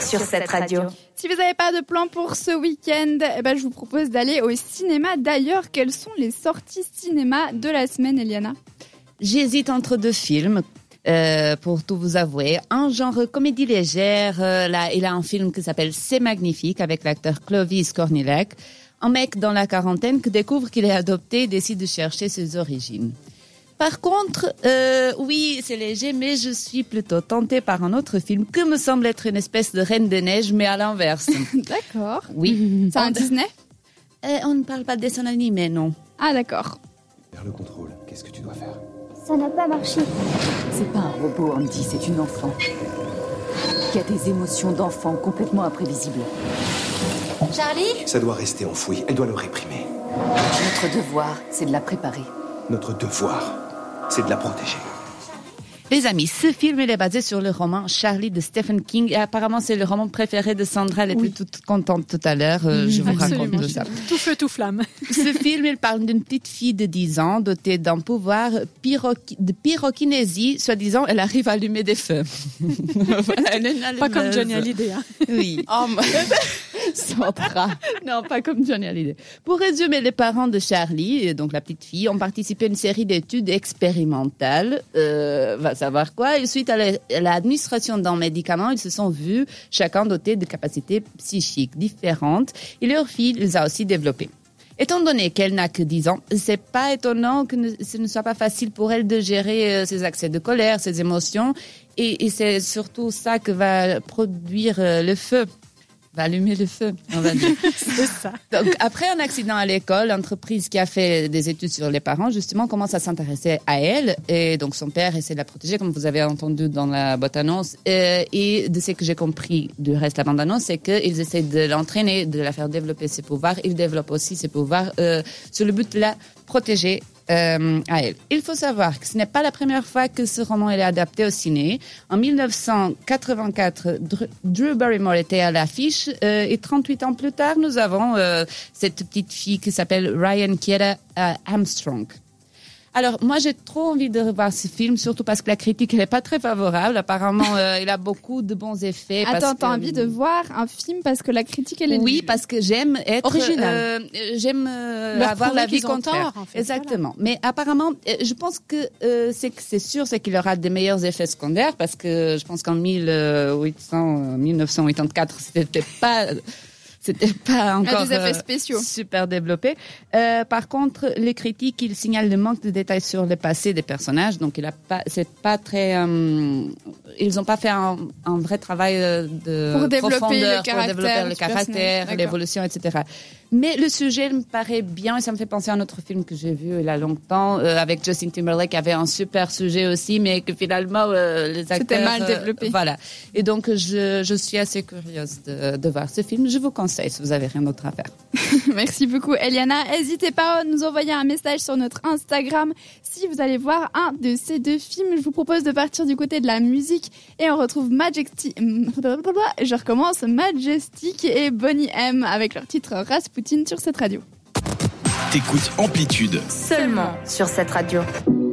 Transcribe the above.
Sur cette radio. Si vous n'avez pas de plan pour ce week-end, eh ben, je vous propose d'aller au cinéma. D'ailleurs, quelles sont les sorties cinéma de la semaine, Eliana? J'hésite entre deux films. Euh, pour tout vous avouer, un genre comédie légère. euh, là, il a un film qui s'appelle C'est magnifique avec l'acteur Clovis Cornillac, un mec dans la quarantaine qui découvre qu'il est adopté et décide de chercher ses origines. Par contre, euh, oui, c'est léger, mais je suis plutôt tentée par un autre film que me semble être une espèce de Reine des Neiges, mais à l'inverse. D'accord. Oui. C'est un Disney Euh, on ne parle pas de dessin animé, non. Ah, d'accord. Vers le contrôle, qu'est-ce que tu dois faire? Ça n'a pas marché. C'est pas un robot, Andy, c'est une enfant. Qui a des émotions d'enfant complètement imprévisibles. Charlie? Ça doit rester enfoui, elle doit le réprimer. Notre devoir, c'est de la préparer. Notre devoir, c'est de la protéger. Les amis, ce film il est basé sur le roman Charlie de Stephen King et apparemment c'est le roman préféré de Sandra. Elle était toute contente tout à l'heure. euh, je vous absolument. raconte tout ça. Tout feu, tout flamme. Ce film, il parle d'une petite fille de 10 ans dotée d'un pouvoir de pyrokinésie. Soi-disant, elle arrive à allumer des feux. Voilà, elle est une Pas comme. Johnny Hallyday. Hein. Oui. Sandra. Non, pas comme Johnny Hallyday. Pour résumer, les parents de Charlie, et donc la petite fille, ont participé à une série d'études expérimentales. Euh, va savoir quoi? Suite à la- à l'administration d'un médicament, ils se sont vus chacun dotés de capacités psychiques différentes. Et leur fille les a aussi développées. Étant donné qu'elle n'a que 10 ans, c'est pas étonnant que ce ne soit pas facile pour elle de gérer euh, ses accès de colère, ses émotions. Et, et c'est surtout ça que va produire euh, le feu. Va allumer le feu, on va dire. C'est ça. Donc, après un accident à l'école, l'entreprise qui a fait des études sur les parents, justement, commence à s'intéresser à elle. Et donc, son père essaie de la protéger, comme vous avez entendu dans la boîte annonce. Euh, et de ce que j'ai compris du reste de la bande annonce, c'est qu'ils essaient de l'entraîner, de la faire développer ses pouvoirs. Ils développent aussi ses pouvoirs euh, sur le but de la protéger euh. Il faut savoir que ce n'est pas la première fois que ce roman est adapté au ciné. En 1984, Dr- Drew Barrymore était à l'affiche euh, et 38 ans plus tard, nous avons euh, cette petite fille qui s'appelle Ryan Kiera Armstrong. Alors, moi, j'ai trop envie de revoir ce film, surtout parce que la critique, elle n'est pas très favorable. Apparemment, euh, il a beaucoup de bons effets. Attends, t'as que- envie de voir un film parce que la critique, elle est oui, parce que j'aime être Original. euh, j'aime euh, avoir la vie contraire. en fait, Exactement. Mais apparemment, euh, je pense que euh, c'est que c'est sûr, c'est qu'il aura des meilleurs effets secondaires parce que je pense qu'en 1800, euh, 1984, c'était pas c'était pas encore des effets euh, super développé. Euh, par contre, les critiques, ils signalent le manque de détails sur le passé des personnages, donc il a pas, c'est pas très, euh, ils ont pas fait un, un vrai travail euh, de Pour développer profondeur le pour développer le caractère, l'évolution, etc. Mais le sujet me paraît bien et ça me fait penser à un autre film que j'ai vu il y a longtemps euh, avec Justin Timberlake qui avait un super sujet aussi, mais que finalement euh, les acteurs C'était mal euh, développé. voilà. Et donc je, je suis assez curieuse de, de voir ce film. Je vous conseille si vous avez rien d'autre à faire. Merci beaucoup, Eliana. N'hésitez pas à nous envoyer un message sur notre Instagram si vous allez voir un de ces deux films. Je vous propose de partir du côté de la musique et on retrouve Majestic. Je recommence Majestic et Bonnie M avec leur titre Rasputin sur cette radio. T'écoutes Amplitude. Seulement sur cette radio.